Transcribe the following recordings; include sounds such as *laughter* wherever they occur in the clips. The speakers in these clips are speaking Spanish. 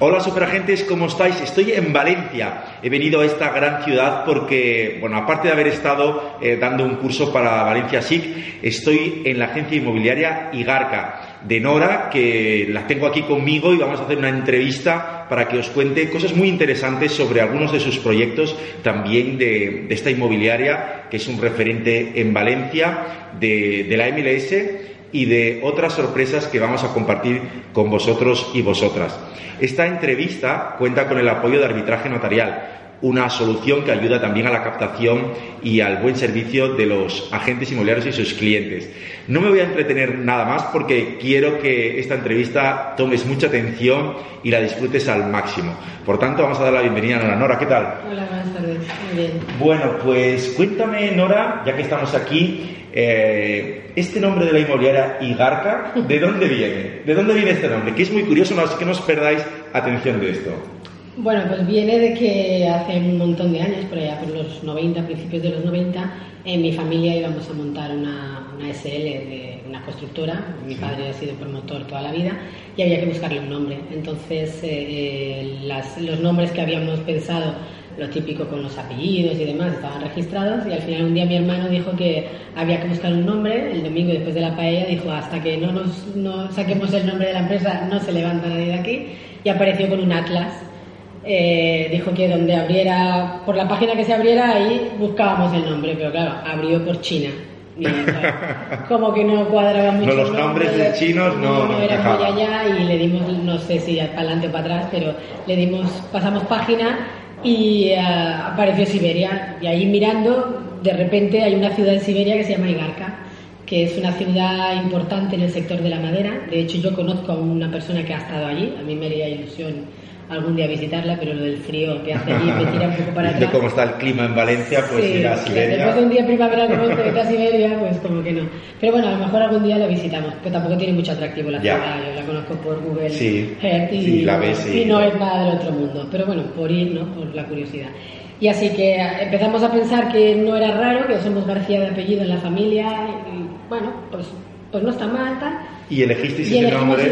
Hola superagentes, ¿cómo estáis? Estoy en Valencia. He venido a esta gran ciudad porque, bueno, aparte de haber estado eh, dando un curso para Valencia SIC, estoy en la agencia inmobiliaria Igarca de Nora, que la tengo aquí conmigo y vamos a hacer una entrevista para que os cuente cosas muy interesantes sobre algunos de sus proyectos, también de, esta inmobiliaria, que es un referente en Valencia, de, de la MLS y de otras sorpresas que vamos a compartir con vosotros y vosotras. Esta entrevista cuenta con el apoyo de arbitraje notarial, una solución que ayuda también a la captación y al buen servicio de los agentes inmobiliarios y sus clientes. No me voy a entretener nada más porque quiero que esta entrevista tomes mucha atención y la disfrutes al máximo. Por tanto, vamos a dar la bienvenida a Nora. Nora, ¿qué tal? Hola, buenas tardes. Muy bien. Bueno, pues cuéntame, Nora, ya que estamos aquí, eh, este nombre de la inmobiliaria Igarca, ¿de dónde viene? ¿De dónde viene este nombre? Que es muy curioso, no, que no os perdáis atención de esto. Bueno, pues viene de que hace un montón de años, por allá por los 90, principios de los 90, en mi familia íbamos a montar una, SL de una constructora. Mi padre ha sido promotor toda la vida y había que buscarle un nombre. Entonces, eh, eh, los nombres que habíamos pensado lo típico con los apellidos y demás, estaban registrados y al final un día mi hermano dijo que había que buscar un nombre, el domingo después de la paella dijo hasta que no nos no saquemos el nombre de la empresa no se levanta nadie de aquí y apareció con un atlas. Eh, dijo que donde abriera, por la página que se abriera ahí buscábamos el nombre, pero claro, abrió por China. *laughs* como que no cuadraba mucho. No, los nombres de chinos no. No, era muy allá y le dimos, no sé si para adelante o para atrás, pero le dimos, pasamos página y eh, apareció Siberia. Y ahí mirando, de repente hay una ciudad en Siberia que se llama Igarka, que es una ciudad importante en el sector de la madera. De hecho, yo conozco a una persona que ha estado allí, a mí me haría ilusión algún día visitarla, pero lo del frío que hace allí me tira un poco para *laughs* atrás. De cómo está el clima en Valencia, pues ir a Siberia. Después de un día primavera como este a Siberia, pues como que no. Pero bueno, a lo mejor algún día la visitamos, que tampoco tiene mucho atractivo la ciudad. Yo la conozco por Google sí, Earth y, la ves, y no es nada del otro mundo. Pero bueno, por ir, ¿no? Por la curiosidad. Y así que empezamos a pensar que no era raro, que somos García de apellido en la familia, y bueno, pues, pues no está mal, tal y elegisteis ese nombre.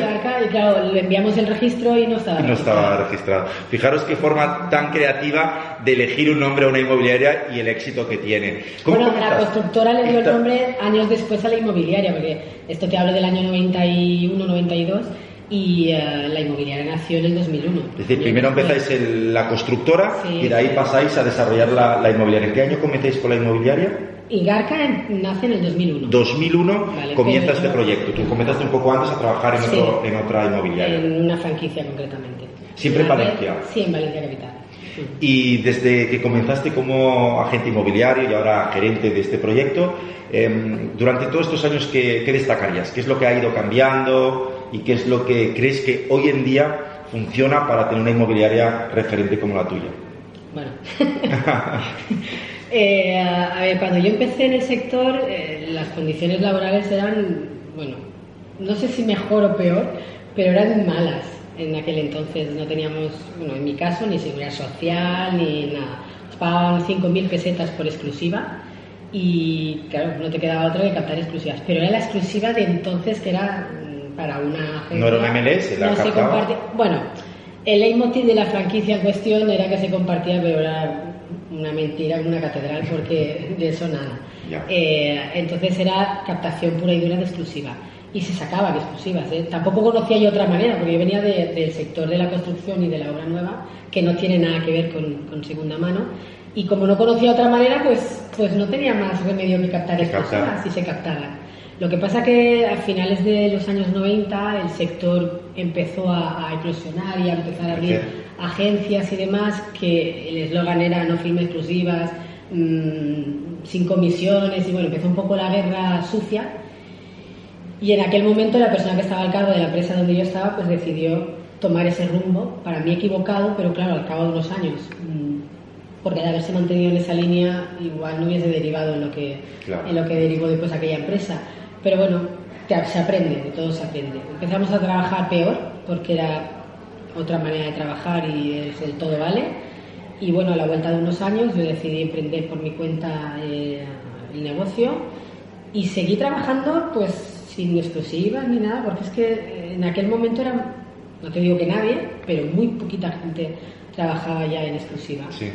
y claro, le enviamos el registro y no estaba, no estaba registrado. Fijaros qué forma tan creativa de elegir un nombre a una inmobiliaria y el éxito que tiene. bueno, la constructora le dio el nombre años después a la inmobiliaria, porque esto te hablo del año 91-92 y eh, la inmobiliaria nació en el 2001. Es decir, primero empezáis en la constructora y de ahí pasáis a desarrollar la, la inmobiliaria. ¿En qué año comenzáis con la inmobiliaria? Igarca nace en el 2001. 2001 comienza este proyecto. Tú comenzaste un poco antes a trabajar en, otro, en otra inmobiliaria. En una franquicia concretamente. ¿Siempre en Valencia? Sí, en Valencia Capital. Y desde que comenzaste como agente inmobiliario y ahora gerente de este proyecto, em, durante todos estos años, ¿qué, ¿qué, destacarías? ¿Qué es lo que ha ido cambiando y qué es lo que crees que hoy en día funciona para tener una inmobiliaria referente como la tuya? Bueno, *laughs* *laughs* Eh, a ver, cuando yo empecé en el sector, eh, las condiciones laborales eran, bueno, no sé si mejor o peor, pero eran malas en aquel entonces. No teníamos, bueno, en mi caso, ni seguridad social, ni nada. Nos pagaban 5.000 pesetas por exclusiva y, claro, no te quedaba otra que captar exclusivas. Pero era la exclusiva de entonces que era mm, para una agencia. No era un MLS, la no Bueno, el leitmotiv de la franquicia en cuestión era que se compartía, pero era una mentira una catedral porque de eso nada. Eh, entonces era captación pura y dura de exclusiva. Y se sacaban exclusivas. ¿eh? Tampoco conocía yo otra manera, porque yo venía del sector de la construcción y de la obra nueva, que no tiene nada que ver con, segunda mano. Y como no conocía otra manera, pues, pues no tenía más remedio que captar exclusivas y se captaban. Lo que pasa que a finales de los años 90 el sector empezó a, a eclosionar y a empezar a abrir agencias y demás que el eslogan era no firme exclusivas, mm, sin comisiones y bueno, empezó un poco la guerra sucia. Y en aquel momento la persona que estaba al cargo de la empresa donde yo estaba pues decidió tomar ese rumbo, para mí equivocado, pero claro, al cabo de unos años, mm, porque de haberse mantenido en esa línea igual no hubiese derivado en lo que, en lo que derivó después aquella empresa. Pero bueno, se aprende, de todo se aprende. Empezamos a trabajar peor porque era otra manera de trabajar y es el todo vale. Y bueno, a la vuelta de unos años yo decidí emprender por mi cuenta eh, el negocio y seguí trabajando pues sin exclusivas ni nada, porque es que en aquel momento era no te digo que nadie, pero muy poquita gente trabajaba ya en exclusiva. Sí.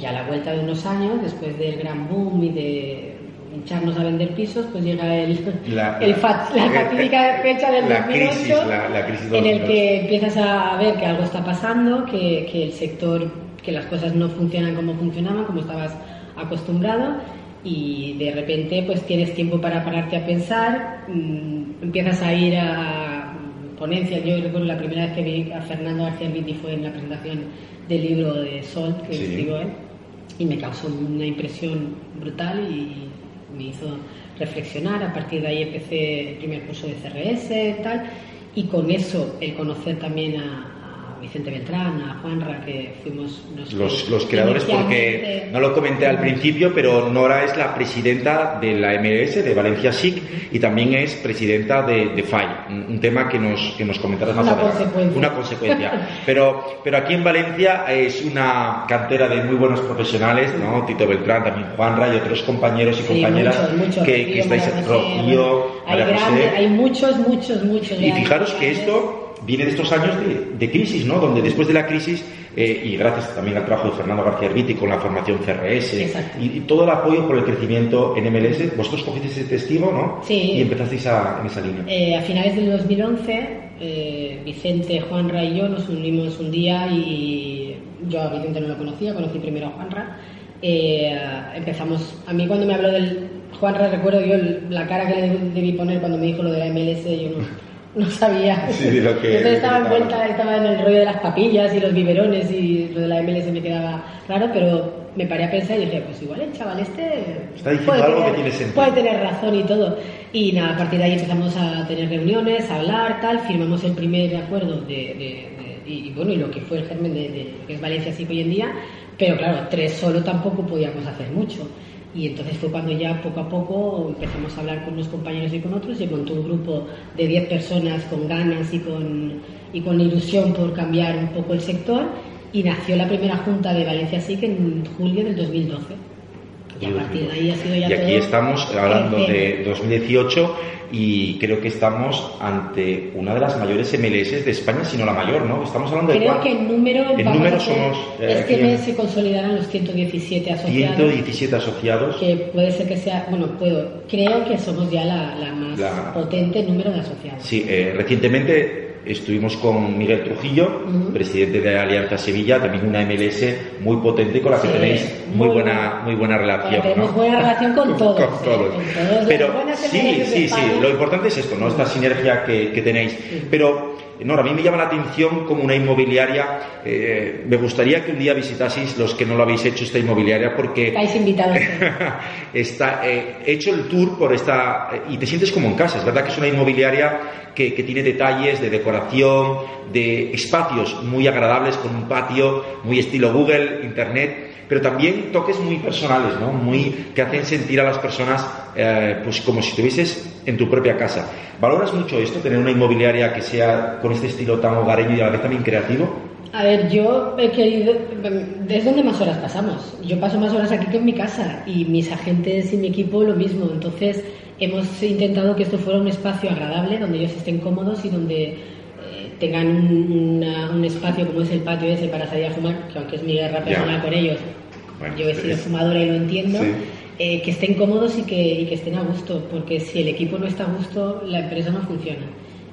Y a la vuelta de unos años, después del gran boom y de hincharnos a vender pisos, pues llega el, La- *laughs* el la- fat- la fatídica fecha del la 2008, crisis, la- la crisis en el 2008. que empiezas a ver que algo está pasando, que, que el sector, que las cosas no funcionan como funcionaban, como estabas acostumbrado, y de repente pues tienes tiempo para pararte a pensar, mm, empiezas a ir a ponencias. Yo recuerdo la primera vez que vi a Fernando García Viti fue en la presentación del libro de Sol que Sí. escribió él y me causó una impresión brutal y me hizo reflexionar. A partir de ahí empecé el primer curso de CRS y tal, y con eso el conocer también a Vicente Beltrán, a Juanra, que fuimos Los, los creadores, porque no lo comenté al principio, pero Nora es la presidenta de la MLS de Valencia SIC y también es presidenta de, de FAI, un, tema que nos, que nos comentarás más Una adelante. consecuencia. Una consecuencia. Pero, pero aquí en Valencia es una cantera de muy buenos profesionales, ¿no? Tito Beltrán, también Juanra y otros compañeros y Sí, compañeras muchos, muchos. que, estáis María José, Rocío, hay, María José. grandes, hay muchos, muchos, muchos. Y fijaros que esto viene de estos años de, de crisis, ¿no? Donde después de la crisis, eh, y gracias también al trabajo de Fernando García Arbiti con la formación CRS y, y todo el apoyo por el crecimiento en MLS, vosotros cogisteis ese testigo, ¿no? Sí. Y empezasteis a- en esa línea. Eh, a finales del 2011, eh, Vicente, Juanra y yo nos unimos un día y yo a Vicente no lo conocía, conocí primero a Juanra. Eh, empezamos, a mí cuando me habló del Juanra, recuerdo yo la cara que le debí poner cuando me dijo lo de la MLS, yo no, no sabía. Sí, de lo que- *laughs* Entonces estaba que envuelta, estaba en el rollo de las papillas y los biberones y lo de la MLS me quedaba raro, pero me paré a pensar y dije, pues igual el chaval este Está diciendo puede algo que tener- tiene sentido. puede tener razón y todo. Y nada, a partir de ahí empezamos a tener reuniones, a hablar, tal, firmamos el primer acuerdo de, de- de- y, bueno, y lo que fue el germen de, de lo que es Valencia SIC hoy en día, pero claro, tres solo tampoco podíamos hacer mucho. Y entonces fue cuando ya poco a poco empezamos a hablar con unos compañeros y con otros, y montó un grupo de 10 personas con ganas y con, y con ilusión por cambiar un poco el sector, y nació la primera junta de Valencia SIC en julio del 2012. Y a partir de ahí ha sido ya Y aquí todo estamos hablando de 2018 y creo que estamos ante una de las mayores MLS de España, si no la mayor, ¿no? Estamos hablando de Creo que en número, En número somos, eh, este mes se consolidarán los 117 asociados. 117 asociados. Que puede ser que sea, bueno, puedo, creo que somos ya la, la más La- potente en número de asociados. Sí, eh, recientemente estuvimos con Miguel Trujillo, presidente de Alianza Sevilla, también una MLS muy potente con la que Sí, tenéis muy, muy buena, muy buena relación. Tenemos ¿no? buena relación con todos. Con todos. Con todos los Pero sí, sí, sí, lo importante es esto, ¿no? Esta sinergia que, que tenéis. Pero, Nora, a mí me llama la atención como una inmobiliaria. eh, me gustaría que un día visitaseis los que no lo habéis hecho esta inmobiliaria porque Estáis invitados. *laughs* está eh, hecho el tour por esta eh, y te sientes como en casa. Es verdad que es una inmobiliaria que, que tiene detalles de decoración, de espacios muy agradables con un patio muy estilo Google, Internet, pero también toques muy personales, ¿no? Muy que hacen sentir a las personas eh, pues como si estuvieses en tu propia casa. ¿Valoras mucho esto, tener una inmobiliaria que sea con este estilo tan hogareño y a la vez también creativo? A ver, yo he querido. Es donde más horas pasamos. Yo paso más horas aquí que en mi casa y mis agentes y mi equipo lo mismo. Entonces, hemos intentado que esto fuera un espacio agradable donde ellos estén cómodos y donde eh, tengan un, una- un espacio como es el patio ese para salir a fumar, que aunque es mi guerra personal con ellos, Bueno, yo he sido es- fumadora y lo entiendo. Sí. Eh, que estén cómodos y que, y que estén a gusto, porque si el equipo no está a gusto, la empresa no funciona.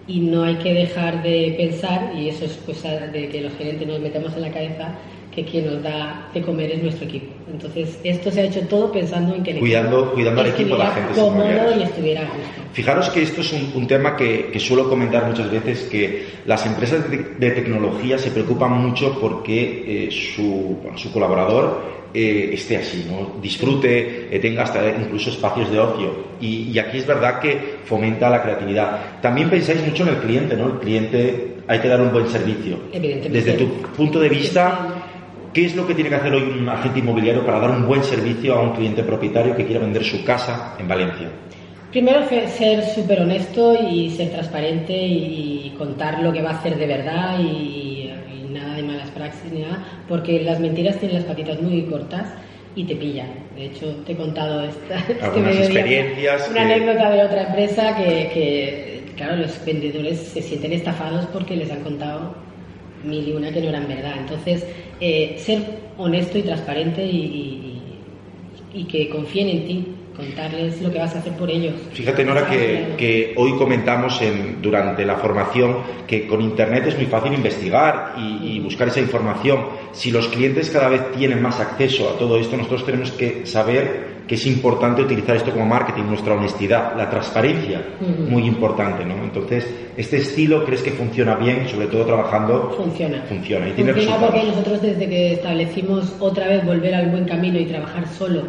Y no hay que dejar de pensar, y eso es cosa de que los gerentes nos metemos en la cabeza, que quien nos da de comer es nuestro equipo. Entonces, esto se ha hecho todo pensando en que el Cuidando- equipo cuidando al equipo, la gente cómodo y estuviera a gusto. Fijaros que esto es un, un tema que, que suelo comentar muchas veces, que las empresas de, de tecnología se preocupan mucho porque eh, su, bueno, su colaborador eh, esté así, ¿no? disfrute, eh, tenga hasta incluso espacios de ocio. Y, y aquí es verdad que fomenta la creatividad. También pensáis mucho en el cliente, ¿no? El cliente hay que dar un buen servicio. Evidentemente. Desde tu punto de vista, ¿qué es lo que tiene que hacer hoy un agente inmobiliario para dar un buen servicio a un cliente propietario que quiera vender su casa en Valencia? Primero, ser súper honesto y ser transparente y contar lo que va a hacer de verdad y, y nada de malas praxis ni nada, porque las mentiras tienen las patitas muy cortas y te pillan. De hecho, te he contado esta, *laughs* este Algunas experiencias una que- anécdota de otra empresa que, que claro, los vendedores se sienten estafados porque les han contado mil y una que no eran verdad. Entonces, eh, ser honesto y transparente y, y, que confíen en ti, contarles lo que vas a hacer por ellos. Fíjate, Nora, que, que hoy comentamos en, durante la formación que con Internet es muy fácil investigar y, y, buscar esa información. Si los clientes cada vez tienen más acceso a todo esto, nosotros tenemos que saber que es importante utilizar esto como marketing, nuestra honestidad, la transparencia, muy importante, ¿no? Entonces, ¿este estilo crees que funciona bien, sobre todo trabajando? Funciona. Funciona. Y tiene funciona porque nosotros desde que establecimos otra vez volver al buen camino y trabajar solo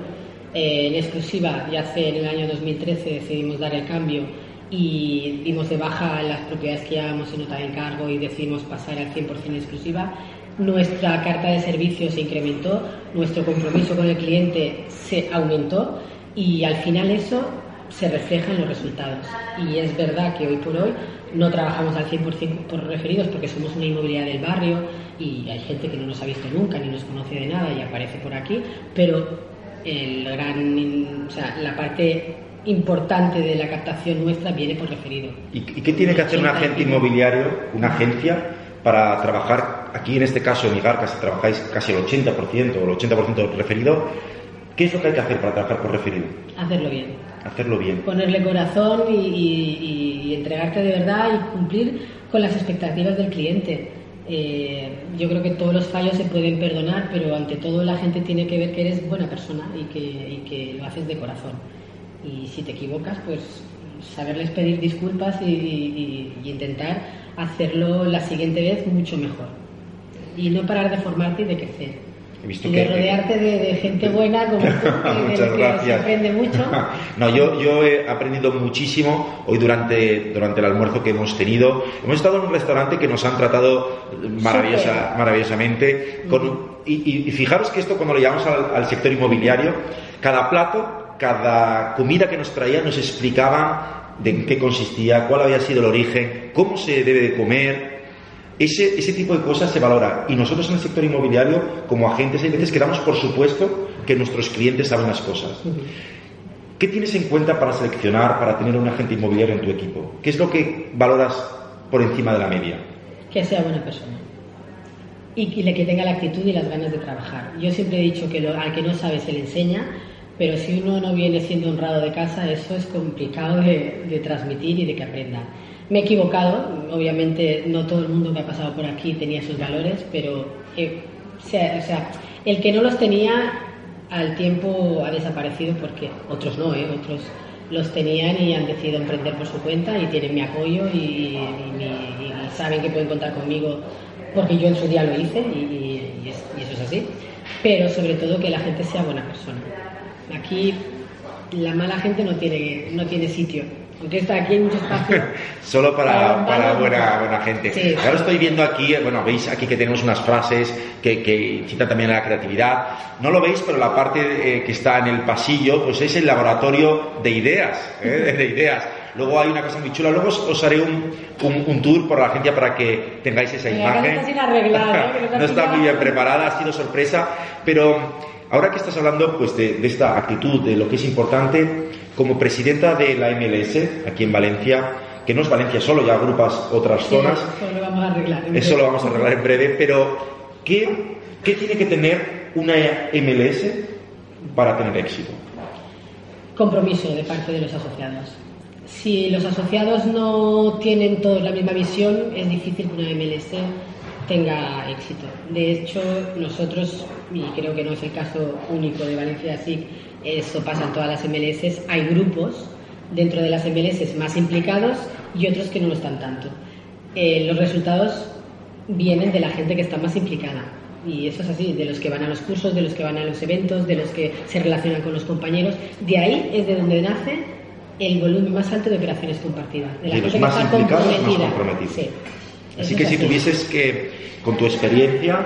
eh, en exclusiva, ya hace en el año 2013 decidimos dar el cambio y dimos de baja las propiedades que llevábamos en nota de encargo y decidimos pasar al 100% exclusiva, nuestra carta de servicio se incrementó, nuestro compromiso con el cliente se aumentó y al final eso se refleja en los resultados. Y es verdad que hoy por hoy no trabajamos al 100% por referidos porque somos una inmobiliaria del barrio y hay gente que no nos ha visto nunca ni nos conoce de nada y aparece por aquí, pero el gran, o sea, la parte importante de la captación nuestra viene por referido. ¿Y, qué tiene que hacer un agente inmobiliario, una agencia, para trabajar, aquí en este caso en Igarca, si trabajáis casi el 80% o el 80% referido, ¿qué es lo que hay que hacer para trabajar por referido? Hacerlo bien. Hacerlo bien. Ponerle corazón y, entregarte de verdad y cumplir con las expectativas del cliente. Eh, yo creo que todos los fallos se pueden perdonar, pero ante todo la gente tiene que ver que eres buena persona y que, y que lo haces de corazón. Y si te equivocas, pues saberles pedir disculpas y, intentar hacerlo la siguiente vez mucho mejor. Y no parar de formarte y de crecer. He visto y que, de rodearte de, gente buena como tú, *laughs* Muchas gracias. se aprende mucho. *laughs* no, yo, yo he aprendido muchísimo hoy durante, durante el almuerzo que hemos tenido. Hemos estado en un restaurante que nos han tratado maravillosa, maravillosamente. Con, y, y, fijaros que esto cuando lo llevamos al, al sector inmobiliario, cada plato, cada comida que nos traía nos explicaba de qué consistía, cuál había sido el origen, cómo se debe de comer. Ese, ese tipo de cosas se valora. Y nosotros en el sector inmobiliario, como agentes, hay veces que damos por supuesto que nuestros clientes saben las cosas. ¿Qué tienes en cuenta para seleccionar, para tener un agente inmobiliario en tu equipo? ¿Qué es lo que valoras por encima de la media? Que sea buena persona. Y que tenga la actitud y las ganas de trabajar. Yo siempre he dicho que al que no sabe se le enseña pero si uno no viene siendo honrado de casa, eso es complicado de, transmitir y de que aprenda. Me he equivocado, obviamente no todo el mundo que ha pasado por aquí tenía esos valores, pero eh, o sea, el que no los tenía al tiempo ha desaparecido porque otros no, ¿eh? otros los tenían y han decidido emprender por su cuenta y tienen mi apoyo y, saben que pueden contar conmigo porque yo en su día lo hice y, y eso es así. Pero sobre todo que la gente sea buena persona. Aquí la mala gente no tiene, no tiene sitio. Aunque está aquí en mucho espacio. *laughs* Solo para, para, buena, buena gente. Ahora estoy viendo aquí, bueno, veis aquí que tenemos unas frases que, que incitan también a la creatividad. No lo veis, pero la parte eh, que está en el pasillo, pues es el laboratorio de ideas, ¿eh? de ideas. Luego hay una cosa muy chula. Luego os, haré un, un, tour por la agencia para que tengáis esa imagen. Está sin arreglar, ¿eh? *laughs* no está muy bien preparada, ha sido sorpresa. Pero Ahora que estás hablando pues, de, esta actitud, de lo que es importante, como presidenta de la MLS aquí en Valencia, que no es Valencia solo, ya agrupas otras zonas. Eso lo vamos a arreglar. En eso lo vamos a arreglar en breve, pero ¿qué, ¿qué tiene que tener una MLS para tener éxito? Compromiso de parte de los asociados. Si los asociados no tienen todos la misma visión, es difícil que una MLS tenga éxito. De hecho, nosotros, y creo que no es el caso único de Valencia así, eso pasa en todas las MLS, hay grupos dentro de las MLS más implicados y otros que no lo están tanto. Eh, los resultados vienen de la gente que está más implicada. Y eso es así, de los que van a los cursos, de los que van a los eventos, de los que se relacionan con los compañeros. De ahí es de donde nace el volumen más alto de operaciones compartidas. De la gente que está comprometida. Así que si tuvieses que, con tu experiencia,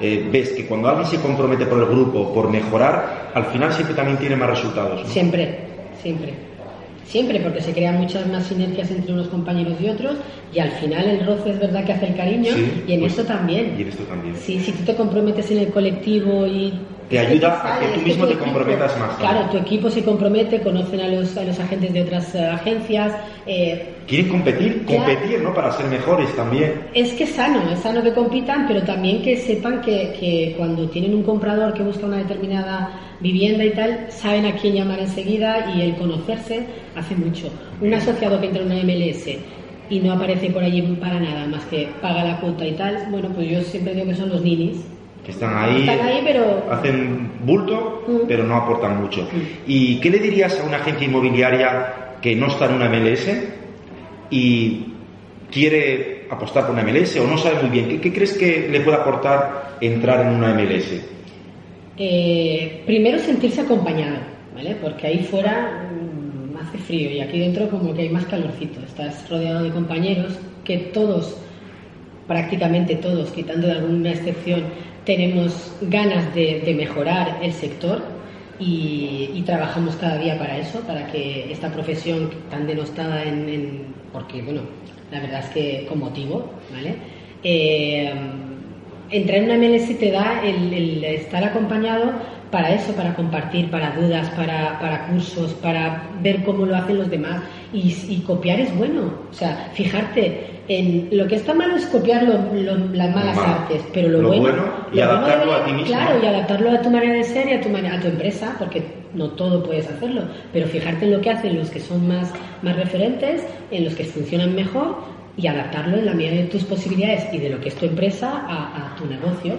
eh, ves que cuando alguien se compromete por el grupo, por mejorar, al final siempre también tiene más resultados. Siempre, siempre. Siempre, porque se crean muchas más sinergias entre unos compañeros y otros Y al final el roce es verdad que hace el cariño y en pues, esto también. Y en esto también. Sí, si tú te comprometes en el colectivo y te ayuda a que tú mismo te comprometas más. Claro, tu equipo se compromete, conocen a los, a los agentes de otras eh, agencias. Eh, Quieren competir, competir, ¿no? Para ser mejores también. Es que es sano, es sano que compitan, pero también que sepan que, que cuando tienen un comprador que busca una determinada vivienda y tal, saben a quién llamar enseguida y el conocerse hace mucho. Un asociado que entra en una MLS y no aparece por allí para nada más que paga la cuota y tal, bueno, pues yo siempre digo que son los ninis que están ahí, pero... hacen bulto, mm. pero no aportan mucho. Mm. ¿Y qué le dirías a una agencia inmobiliaria que no está en una MLS y quiere apostar por una MLS o no sabe muy bien? ¿Qué, crees que le puede aportar entrar en una MLS? Eh, primero sentirse acompañado, ¿vale? Porque ahí fuera mm, hace frío y aquí dentro como que hay más calorcito. Estás rodeado de compañeros que todos, prácticamente todos, quitando de alguna excepción, tenemos ganas de, mejorar el sector y, trabajamos cada día para eso, para que esta profesión tan denostada en, porque bueno, la verdad es que con motivo, ¿vale? Eh, entrar en una MLS te da el, estar acompañado para eso, para compartir, para dudas, para, para cursos, para ver cómo lo hacen los demás. Y, y, copiar es bueno. O sea, fijarte, en lo que está malo es copiar las malas artes, pero lo, bueno, y adaptarlo a ti mismo. Claro, y adaptarlo a tu manera de ser y a tu, a tu empresa, porque no todo puedes hacerlo, pero fijarte en lo que hacen los que son más, más referentes, en los que funcionan mejor y adaptarlo en la medida de tus posibilidades y de lo que es tu empresa a, tu negocio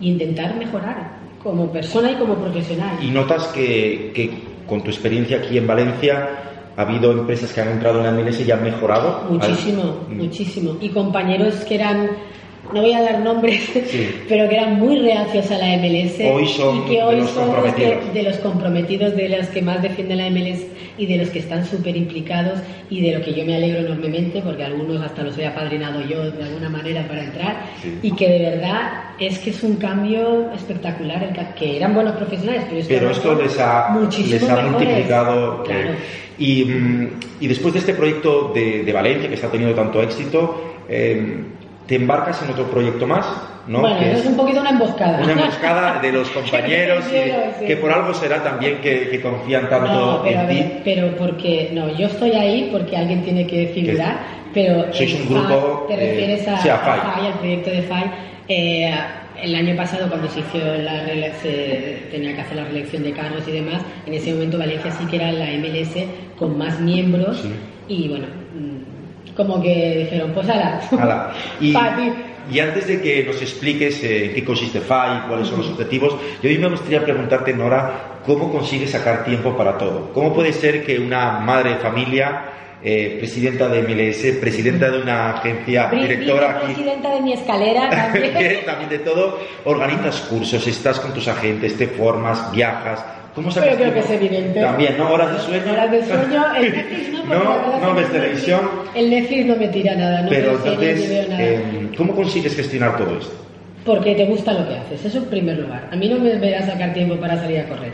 e intentar mejorar como persona y como profesional. ¿Y notas que, que con tu experiencia aquí en Valencia ha habido empresas que han entrado en la MLS y han mejorado. Muchísimo, muchísimo. Y compañeros que eran, no voy a dar nombres, *laughs* pero que eran muy reacios a la MLS. Hoy son y que hoy de los son comprometidos. De, los comprometidos, de los que más defienden la MLS y de los que están súper implicados y de lo que yo me alegro enormemente porque algunos hasta los he apadrinado yo de alguna manera para entrar y que de verdad es que es un cambio espectacular, que eran buenos profesionales, pero esto, les ha, les ha multiplicado. Eh, y, mm, y, después de este proyecto de, de, Valencia, que está teniendo tanto éxito, eh, te embarcas en otro proyecto más, ¿no? Bueno, es un poquito una emboscada. Una emboscada de los *laughs* compañeros, y, que por algo será también que, confían tanto en ti. pero porque, no, yo estoy ahí porque alguien tiene que figurar, pero... Sois un grupo... Te refieres a, FAI. al proyecto de FAI. Eh, el año pasado cuando se hizo la se tenía que hacer la reelección de cargos y demás, en ese momento Valencia sí que era la MLS con más miembros y bueno, como que dijeron, pues ala, *laughs* Y, y antes de que nos expliques eh, en qué consiste FAI, cuáles son los objetivos, yo a mí me gustaría preguntarte, Nora, ¿cómo consigues sacar tiempo para todo? ¿Cómo puede ser que una madre de familia eh, presidenta de MLS, presidenta de una agencia, directora aquí. Presidenta de mi escalera *laughs* también. *laughs* también de todo. Organizas cursos, estás con tus agentes, te formas, viajas. ¿Cómo Pero creo que es evidente. También, ¿no? Horas de sueño. Horas de sueño. No, no ves televisión. El Netflix no me tira nada. No Pero entonces, eh, ¿cómo consigues gestionar todo esto? Porque te gusta lo que haces, eso en primer lugar. A mí no me verás sacar tiempo para salir a correr.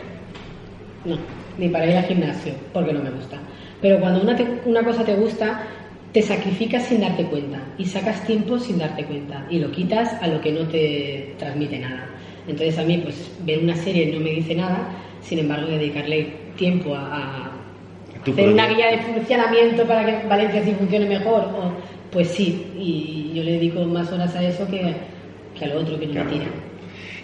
No, ni para ir al gimnasio, porque no me gusta. Pero cuando una, una cosa te gusta, te sacrificas sin darte cuenta y sacas tiempo sin darte cuenta y lo quitas a lo que no te transmite nada. Entonces a mí, pues ver una serie no me dice nada, sin embargo dedicarle tiempo a, hacer una guía de funcionamiento para que Valencia sí funcione mejor, o, pues sí, y yo le dedico más horas a eso que, que a lo otro que no me tira.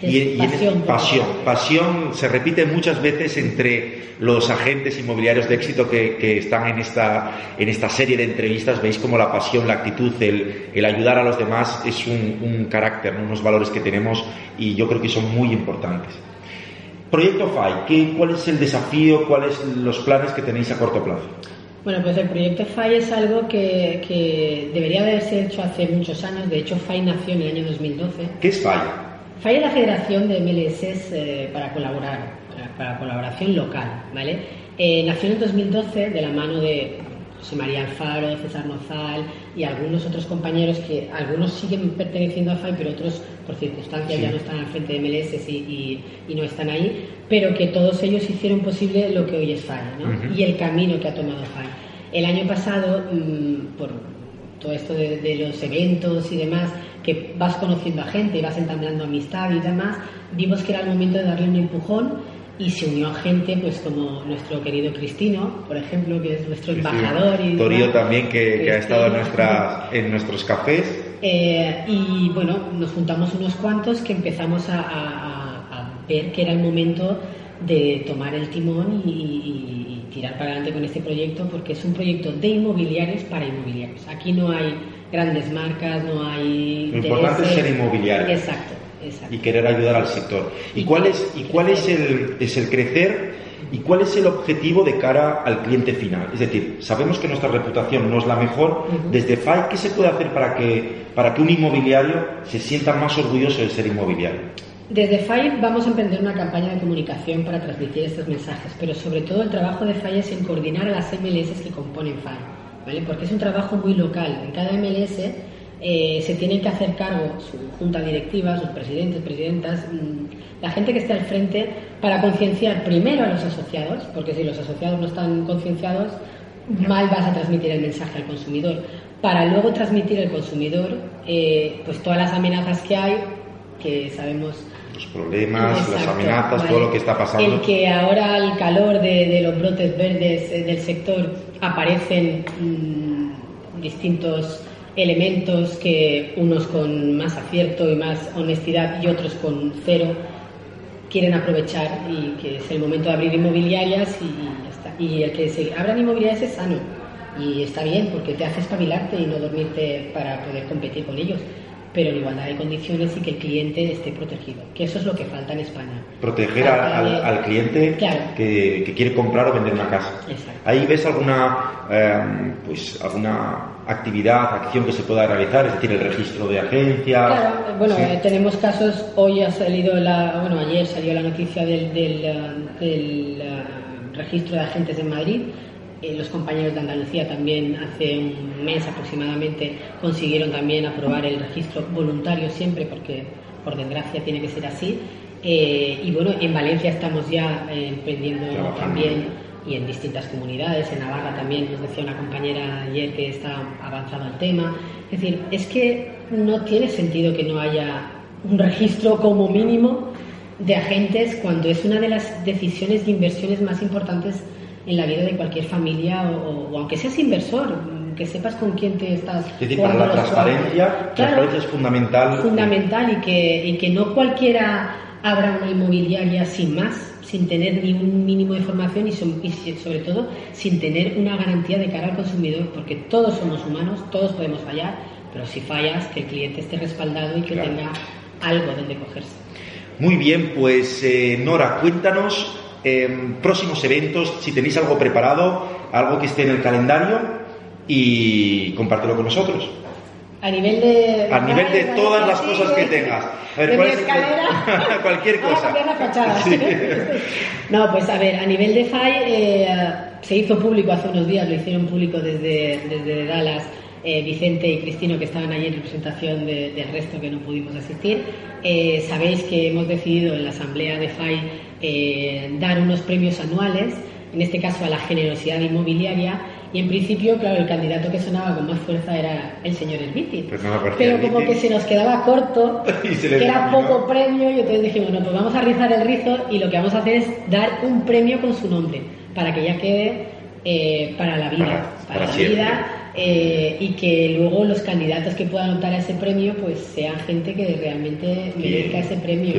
Y, pasión, pasión, pasión se repite muchas veces entre los agentes inmobiliarios de éxito que, están en esta, en esta serie de entrevistas. Veis como la pasión, la actitud, el, el ayudar a los demás es un, carácter, unos valores que tenemos y yo creo que son muy importantes. Proyecto FAI, ¿qué, ¿cuál es el desafío? ¿Cuáles son los planes que tenéis a corto plazo? Bueno, pues el proyecto FAI es algo que, que debería haberse hecho hace muchos años. De hecho, FAI nació en el año 2012. ¿Qué es FAI? Falla la Federación de MLS eh, para colaborar, para, colaboración local, ¿vale? Eh, nació en el 2012 de la mano de José María Alfaro, César Nozal y algunos otros compañeros que algunos siguen perteneciendo a FAI, pero otros por circunstancias ya no están al frente de MLS y, no están ahí, pero que todos ellos hicieron posible lo que hoy es FAI ¿no? y el camino que ha tomado FAI. El año pasado, mm, por todo esto de, los eventos y demás, que vas conociendo a gente y vas entablando amistad y demás, vimos que era el momento de darle un empujón y se unió a gente pues como nuestro querido Cristino, por ejemplo, que es nuestro embajador. Y Torío también, que, ha estado en, nuestras, en nuestros cafés. Eh, y bueno, nos juntamos unos cuantos que empezamos a, ver que era el momento de tomar el timón y, tirar para adelante con este proyecto porque es un proyecto de inmobiliarios para inmobiliarios. Aquí no hay grandes marcas, no hay... Lo importante es ser inmobiliario. Exacto y querer ayudar al sector. ¿Y, cuál es, y cuál es el, es el crecer y cuál es el objetivo de cara al cliente final? Es decir, sabemos que nuestra reputación no es la mejor. Desde FAI, ¿qué se puede hacer para que, para que un inmobiliario se sienta más orgulloso de ser inmobiliario? Desde FAI vamos a emprender una campaña de comunicación para transmitir estos mensajes, pero sobre todo el trabajo de FAI es en coordinar a las MLS que componen FAI, ¿vale? porque es un trabajo muy local. En cada MLS eh, se tienen que hacer cargo su junta directiva, sus presidentes, presidentas, mm, la gente que esté al frente para concienciar primero a los asociados, porque si los asociados no están concienciados, mal vas a transmitir el mensaje al consumidor, para luego transmitir al consumidor eh, pues todas las amenazas que hay, que sabemos los problemas, las amenazas, todo lo que está pasando. El que ahora al calor de, los brotes verdes eh, del sector aparecen mm, distintos elementos que unos con más acierto y más honestidad y otros con cero quieren aprovechar y que es el momento de abrir inmobiliarias y Y el que se abran inmobiliarias es sano. Y está bien porque te hace espabilarte y no dormirte para poder competir con ellos pero en igualdad de condiciones y que el cliente esté protegido, que eso es lo que falta en España. Proteger al, cliente que, quiere comprar o vender una casa. Ahí ves alguna, em, pues, alguna actividad, acción que se pueda realizar, es decir, el registro de agencias. Claro, bueno, eh, tenemos casos, hoy ha salido la, bueno, ayer salió la noticia del, del, del eh, registro de agentes en Madrid eh, los compañeros de Andalucía también hace un mes aproximadamente consiguieron también aprobar el registro voluntario siempre, porque por desgracia tiene que ser así. Eh, y bueno, en Valencia estamos ya eh, emprendiendo también y en distintas comunidades, en Navarra también nos decía una compañera ayer que está avanzado el tema. Es decir, es que no tiene sentido que no haya un registro como mínimo de agentes cuando es una de las decisiones de inversiones más importantes en la vida de cualquier familia o, aunque seas inversor, que sepas con quién te estás. Es decir, para la transparencia, transparencia es fundamental. Fundamental y que, y que no cualquiera abra una inmobiliaria sin más, sin tener ni un mínimo de información y, sobre todo sin tener una garantía de cara al consumidor, porque todos somos humanos, todos podemos fallar, pero si fallas, que el cliente esté respaldado y que tenga algo donde cogerse. Muy bien, pues eh, Nora, cuéntanos próximos eventos, si tenéis algo preparado, algo que esté en el calendario y compártelo con nosotros. A nivel de... A nivel de todas las cosas que tengas. A ver, ¿cuál es *laughs* Cualquier cosa. *laughs* No, pues a ver, a nivel de FAI eh, se hizo público hace unos días, lo hicieron público desde, desde Dallas, eh, Vicente y Cristino que estaban allí en representación del resto que no pudimos asistir. Eh, sabéis que hemos decidido en la asamblea de FAI eh, dar unos premios anuales, en este caso a la generosidad inmobiliaria, y en principio, claro, el candidato que sonaba con más fuerza era el señor Elviti. Pues Pero como que se nos quedaba corto, *laughs* que era poco premio, y entonces dijimos, bueno, pues vamos a rizar el rizo y lo que vamos a hacer es dar un premio con su nombre, para que ya quede eh, para la vida, para, la vida eh, y que luego los candidatos que puedan optar a ese premio pues sean gente que realmente merezca ese premio.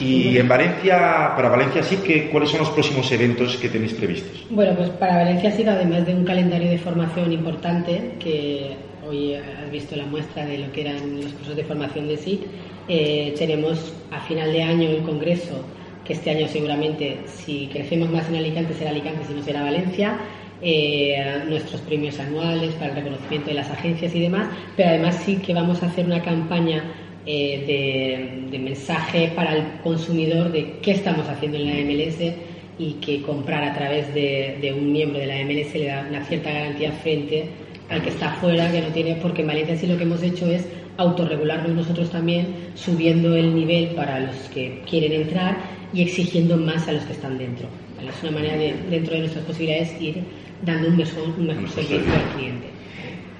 Y en Valencia, para Valencia sí, que, ¿cuáles son los próximos eventos que tenéis previstos? Bueno, pues para Valencia sí, además de un calendario de formación importante, que hoy has visto la muestra de lo que eran los cursos de formación de SIC, eh, tenemos a final de año el Congreso que este año seguramente si crecemos más en Alicante será Alicante, si no será Valencia, eh, nuestros premios anuales para el reconocimiento de las agencias y demás, pero además sí que vamos a hacer una campaña eh, de, mensaje para el consumidor de qué estamos haciendo en la MLS y que comprar a través de, un miembro de la MLS le da una cierta garantía frente al que está fuera, que no tiene, porque en Valencia sí lo que hemos hecho es autorregularnos nosotros también, subiendo el nivel para los que quieren entrar y exigiendo más a los que están dentro. Es una manera de, dentro de nuestras posibilidades, ir dando un mejor, un mejor servicio al cliente.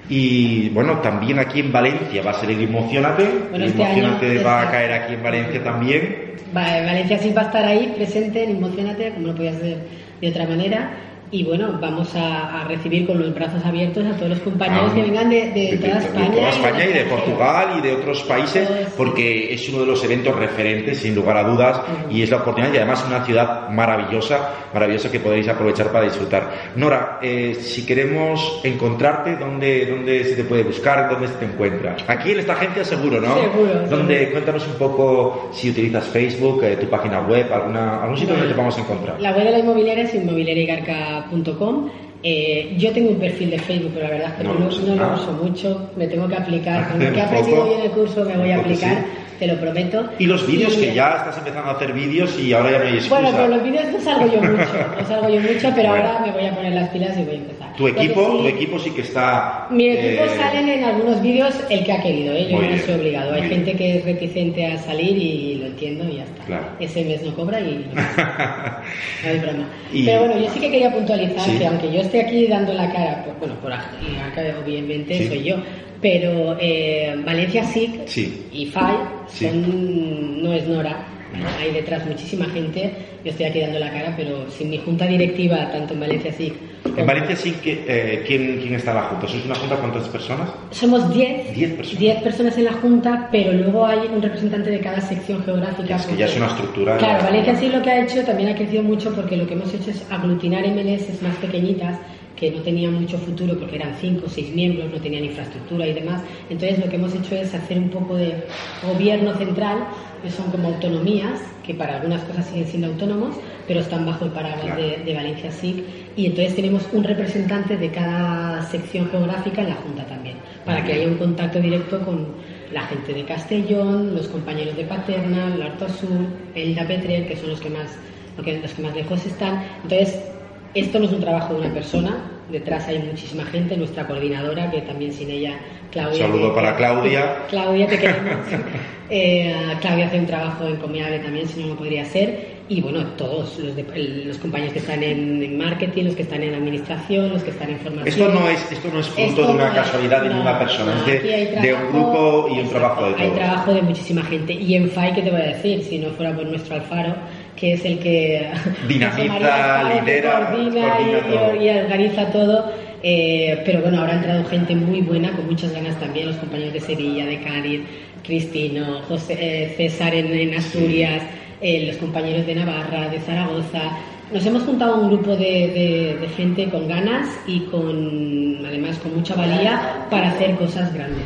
Y bueno, también aquí en Valencia va a ser el Emocionate. Bueno, el este Emocionate año- va a caer aquí en Valencia también. Va- Valencia sí va a estar ahí presente en Emocionate, como no podía ser de otra manera. Y bueno, vamos a, a recibir con los brazos abiertos a todos los compañeros Ah, que vengan de, de toda España. toda España y de extranjero. Portugal y de otros países, porque es uno de los eventos referentes, sin lugar a dudas, Ujú. y es la oportunidad, y además una ciudad maravillosa, maravillosa que podéis aprovechar para disfrutar. Nora, eh, si queremos encontrarte, ¿dónde, ¿dónde se te puede buscar? ¿Dónde se te encuentra? Aquí en esta agencia seguro, ¿no? Seguro, ¿Dónde, seguro. Cuéntanos un poco si utilizas Facebook, eh, tu página web, alguna, algún sitio donde te vamos a encontrar. La web de la inmobiliaria es inmobiliariagarca.com. Eh, yo tengo un perfil de Facebook, pero la verdad es que No no, lo no usas. lo uso mucho. Me tengo que aplicar. Con lo Un que he aprendido hoy en el curso me voy a aplicar. Te lo prometo. Y los vídeos Y- que ya estás empezando a hacer vídeos y ahora ya no hay excusa. Bueno, pero los vídeos no salgo yo mucho, no *laughs* salgo yo mucho, pero Bueno. ahora me voy a poner las pilas y voy a empezar. Tu equipo, sí- tu equipo sí que está. Mi equipo eh, salen en algunos vídeos el que ha querido, ¿eh? yo Muy no bien, soy obligado. Hay gente que es reticente a salir y lo entiendo y ya está. Claro. Ese mes no cobra y *laughs* no, no hay broma. Y- Pero bueno, yo sí que quería puntualizar Sí. que aunque yo esté aquí dando la cara, por, bueno, por Arca obviamente Sí. soy yo, pero eh, Valencia SIC Sí. y FAI Sí. son, no es Nora. Hay detrás muchísima gente, yo estoy aquí dando la cara, pero sin mi junta directiva, tanto en Valencia SIC En Valencia sí que. eh, ¿quién, ¿Quién está en la Junta? ¿Sois una Junta con cuántas personas? Somos 10 Diez personas. 10 personas en la Junta, pero luego hay un representante de cada sección geográfica. Es que ya es una estructura. Claro, Valencia sí lo que ha hecho también ha crecido mucho porque lo que hemos hecho es aglutinar MLS más pequeñitas que no tenían mucho futuro porque eran 5 o 6 miembros, no tenían infraestructura y demás. Entonces lo que hemos hecho es hacer un poco de gobierno central, que son como autonomías, que para algunas cosas siguen siendo autónomos, pero están bajo el paraguas Claro. de, de Valencia SIC. Y entonces tenemos un representante de cada sección geográfica en la Junta también, para que haya un contacto directo con la gente de Castellón, los compañeros de Paterna, el Arto Sur, el de Petrer, que son los que más los que, los que más lejos están. Entonces, esto no es un trabajo de una persona, detrás hay muchísima gente, nuestra coordinadora, que también sin ella, Claudia. Saludo que- para Claudia. Claudia, te queremos. *laughs* Eh, Claudia hace un trabajo encomiable también, si no, no podría ser. Y bueno, todos los, de- los compañeros que están en, en marketing, los que están en administración, los que están en formación. Esto no es, esto no es fruto Esto de una no casualidad de no, una persona, no, es de, hay de un trabajo- grupo y un exacto, trabajo de Hay todos. trabajo de muchísima gente. Y en FAI, ¿qué te voy a decir? Si no fuera por nuestro Alfaro, que es el que Dinamiza, *laughs* lidera, coordina y, y organiza todo. Eh, pero bueno, ahora ha entrado gente muy buena, con muchas ganas también, los compañeros de Sevilla, de Cádiz, Cristino, José, eh, César en, en Asturias, eh, los compañeros de Navarra, de Zaragoza. Nos hemos juntado un grupo de, de- de gente con ganas y con, además, con mucha valía para hacer cosas grandes.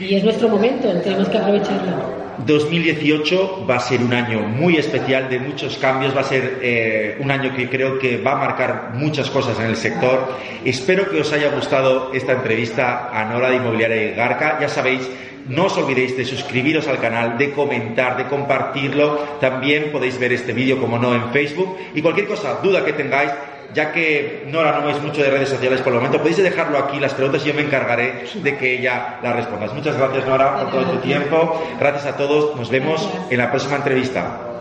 Y es nuestro momento, tenemos que aprovecharlo. 2018 va a ser un año muy especial de muchos cambios, va a ser eh, un año que creo que va a marcar muchas cosas en el sector. Espero que os haya gustado esta entrevista a Nora de Inmobiliaria y Garca. Ya sabéis, no os olvidéis de suscribiros al canal, de comentar, de compartirlo. También podéis ver este vídeo, como no, en Facebook. Y cualquier cosa, duda que tengáis, ya que Nora no es mucho de redes sociales por el momento, podéis dejarlo aquí las preguntas y yo me encargaré de que ella las responda. Muchas gracias Nora por todo tu tiempo. Gracias a todos. Nos vemos en la próxima entrevista.